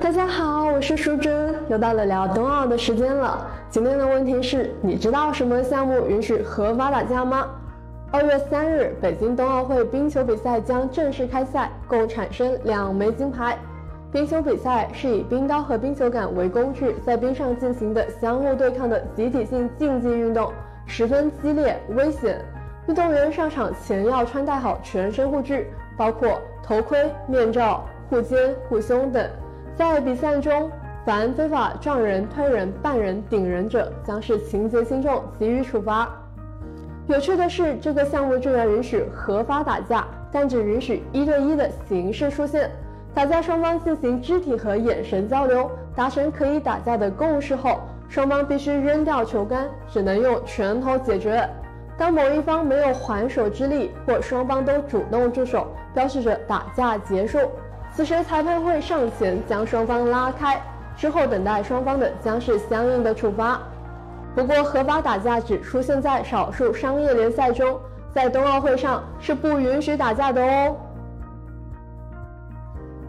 大家好，我是淑珍，又到了聊冬奥的时间了。今天的问题是，你知道什么项目允许合法打架吗？二月三日，北京冬奥会冰球比赛将正式开赛，共产生两枚金牌。冰球比赛是以冰刀和冰球杆为工具，在冰上进行的相互对抗的集体性竞技运动，十分激烈危险。运动员上场前要穿戴好全身护具，包括头盔、面罩、护肩、护胸等。在比赛中，凡非法撞人、推人、绊人、顶人者，将是情节轻重，给予处罚。有趣的是，这个项目居然允许合法打架，但只允许一对一的形式出现。打架双方进行肢体和眼神交流，达成可以打架的共识后，双方必须扔掉球杆，只能用拳头解决。当某一方没有还手之力，或双方都主动住手，标志着打架结束。此时，裁判会上前将双方拉开，之后等待双方的将是相应的处罚。不过，合法打架只出现在少数商业联赛中，在冬奥会上是不允许打架的哦。